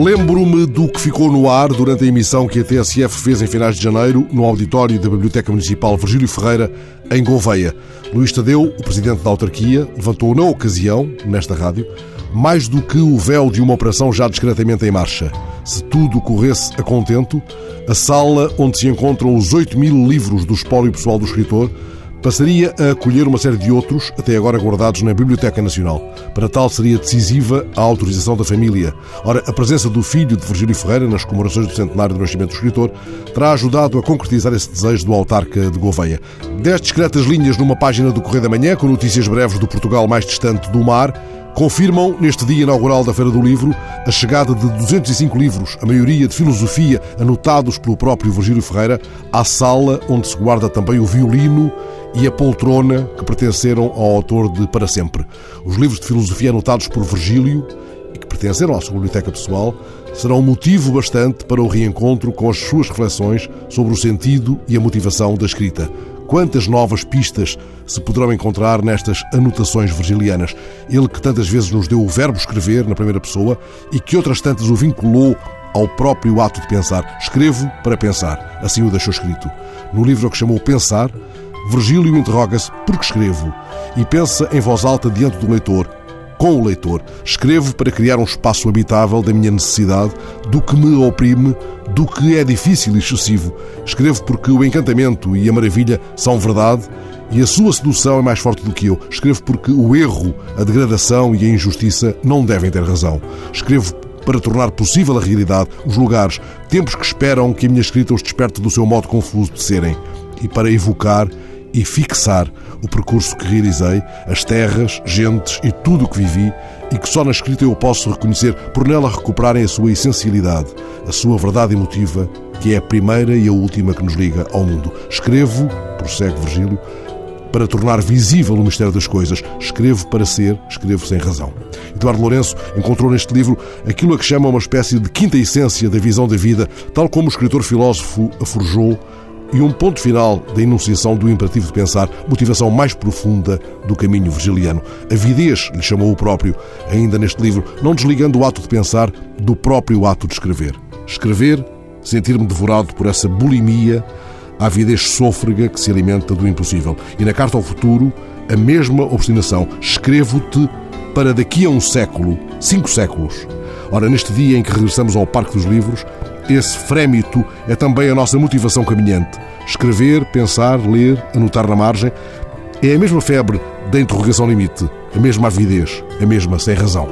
Lembro-me do que ficou no ar durante a emissão que a TSF fez em finais de janeiro no auditório da Biblioteca Municipal Virgílio Ferreira, em Gouveia. Luís Tadeu, o presidente da autarquia, levantou na ocasião, nesta rádio, mais do que o véu de uma operação já discretamente em marcha. Se tudo corresse a contento, a sala onde se encontram os 8 mil livros do espólio pessoal do escritor passaria a acolher uma série de outros, até agora guardados na Biblioteca Nacional. Para tal seria decisiva a autorização da família. Ora, a presença do filho de Virgílio Ferreira nas comemorações do centenário do nascimento do escritor terá ajudado a concretizar esse desejo do autarca de Gouveia. Dez discretas linhas numa página do Correio da Manhã, com notícias breves do Portugal mais distante do mar, confirmam, neste dia inaugural da Feira do Livro, a chegada de 205 livros, a maioria de filosofia, anotados pelo próprio Virgílio Ferreira, à sala onde se guarda também o violino e a poltrona que pertenceram ao autor de Para Sempre. Os livros de filosofia anotados por Virgílio e que pertenceram à sua biblioteca pessoal serão motivo bastante para o reencontro com as suas reflexões sobre o sentido e a motivação da escrita. Quantas novas pistas se poderão encontrar nestas anotações virgilianas? Ele que tantas vezes nos deu o verbo escrever na primeira pessoa e que outras tantas o vinculou ao próprio ato de pensar. Escrevo para pensar. Assim o deixou escrito. No livro que chamou Pensar, Virgílio interroga-se por que escrevo e pensa em voz alta diante do leitor, com o leitor. Escrevo para criar um espaço habitável da minha necessidade, do que me oprime, do que é difícil e excessivo. Escrevo porque o encantamento e a maravilha são verdade e a sua sedução é mais forte do que eu. Escrevo porque o erro, a degradação e a injustiça não devem ter razão. Escrevo para tornar possível a realidade, os lugares, tempos que esperam que a minha escrita os desperte do seu modo confuso de serem e para evocar e fixar o percurso que realizei, as terras, gentes e tudo o que vivi e que só na escrita eu posso reconhecer por nela recuperarem a sua essencialidade, a sua verdade emotiva, que é a primeira e a última que nos liga ao mundo. Escrevo, prossegue Virgílio, para tornar visível o mistério das coisas. Escrevo para ser, escrevo sem razão. Eduardo Lourenço encontrou neste livro aquilo a que chama uma espécie de quinta essência da visão da vida, tal como o escritor filósofo a forjou e um ponto final da enunciação do imperativo de pensar, motivação mais profunda do caminho virgiliano. Avidez, lhe chamou o próprio, ainda neste livro, não desligando o ato de pensar do próprio ato de escrever. Escrever, sentir-me devorado por essa bulimia, a avidez sôfrega que se alimenta do impossível. E na Carta ao Futuro, a mesma obstinação. Escrevo-te para daqui a um século, cinco séculos. Ora, neste dia em que regressamos ao Parque dos Livros, esse frémito é também a nossa motivação caminhante. Escrever, pensar, ler, anotar na margem. É a mesma febre da interrogação limite, a mesma avidez, a mesma sem razão.